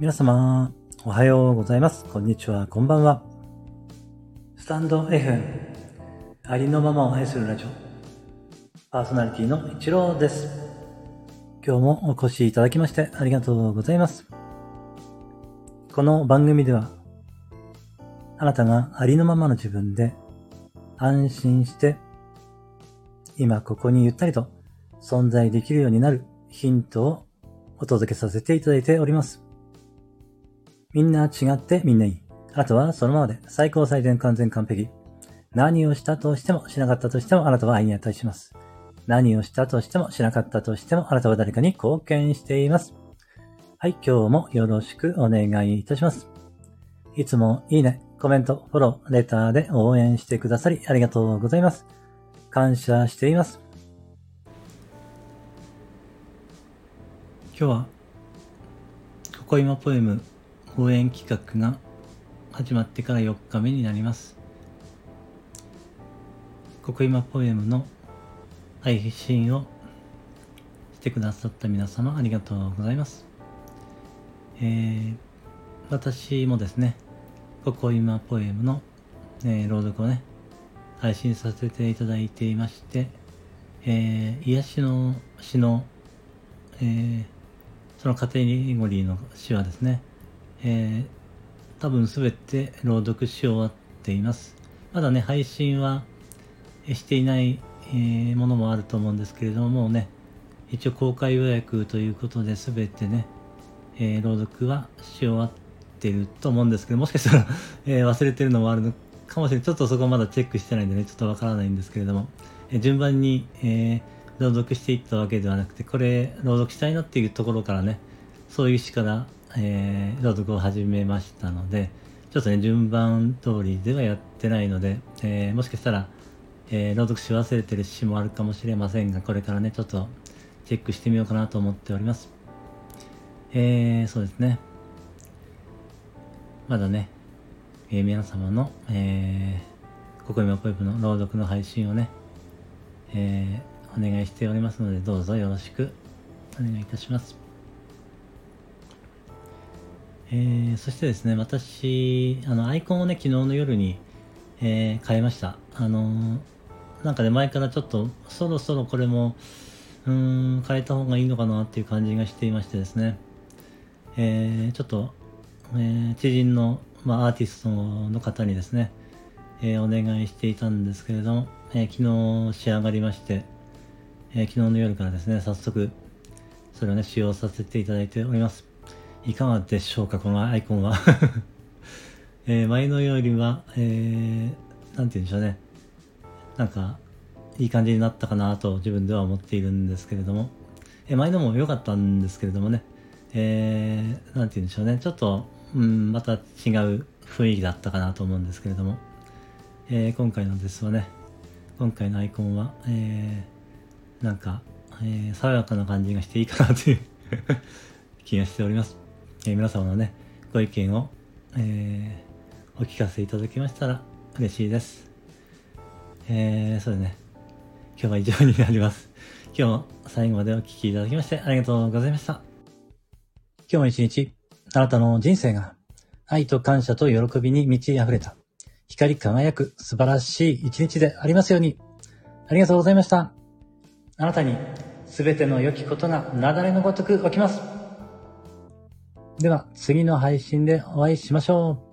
皆様、おはようございます。こんにちは、こんばんは。スタンド F、ありのままを愛するラジオ、パーソナリティの一郎です。今日もお越しいただきましてありがとうございます。この番組では、あなたがありのままの自分で安心して、今ここにゆったりと存在できるようになるヒントをお届けさせていただいております。みんな違ってみんないい。あとはそのままで最高最善完全完璧。何をしたとしてもしなかったとしてもあなたは愛に値します。何をしたとしてもしなかったとしてもあなたは誰かに貢献しています。はい、今日もよろしくお願いいたします。いつもいいね、コメント、フォロー、レターで応援してくださりありがとうございます。感謝しています。今日は、ここ今ポエム応援企画が始まってから4日目になります。ここ今ポエムの配信をしてくださった皆様ありがとうございます。えー、私もですね、ここ今ポエムの、えー朗読をね、配信させていただいていまして、えー、癒しの詩の、えーそのカテゴリーの詩はですね、えー多分すべて朗読し終わっています。まだね、配信はしていない、えーものもあると思うんですけれども、もうね、一応公開予約ということで全てね、えー朗読はし終わってると思うんですけど、もしかしたら、え忘れてるのもあるのかもしれない。ちょっとそこまだチェックしてないんでね、ちょっとわからないんですけれども、え順番に、え朗読していったわけではなくて、これ、朗読したいなっていうところからね、そういう詩から、えー朗読を始めましたので、ちょっとね、順番通りではやってないので、えーもしかしたら、えー朗読し忘れてる詩もあるかもしれませんが、これからね、ちょっとチェックしてみようかなと思っております。えー、そうですね。まだね、えー皆様の、えー、ここ今ポイプの朗読の配信をね、えーお願いしておりますので、どうぞよろしくお願いいたします。えーそしてですね、私、あの、アイコンをね、昨日の夜に、えー変えました。あのーなんかね、前からちょっと、そろそろこれも、うん、変えた方がいいのかなっていう感じがしていましてですね、えーちょっと、えー知人の、まあ、アーティストの方にですね、えーお願いしていたんですけれども、えー昨日仕上がりまして、えー昨日の夜からですね、早速、それをね、使用させていただいております。いかがでしょうか、このアイコンは。えー前のよりは、えーなんて言うんでしょうね。なんか、いい感じになったかなと自分では思っているんですけれども、えー前のも良かったんですけれどもね、えーなんて言うんでしょうね。ちょっと、うん、また違う雰囲気だったかなと思うんですけれども、えー今回のですはね、今回のアイコンは、えーなんか、えー爽やかな感じがしていいかなという 気がしております。えー皆様のね、ご意見を、えーお聞かせいただけましたら嬉しいです。えー、そうですね。今日は以上になります。今日も最後までお聞きいただきましてありがとうございました。今日も一日、あなたの人生が愛と感謝と喜びに満ち溢れた、光り輝く素晴らしい一日でありますように。ありがとうございました。あなたに全ての良きことが雪崩のごとく起きます。では次の配信でお会いしましょう。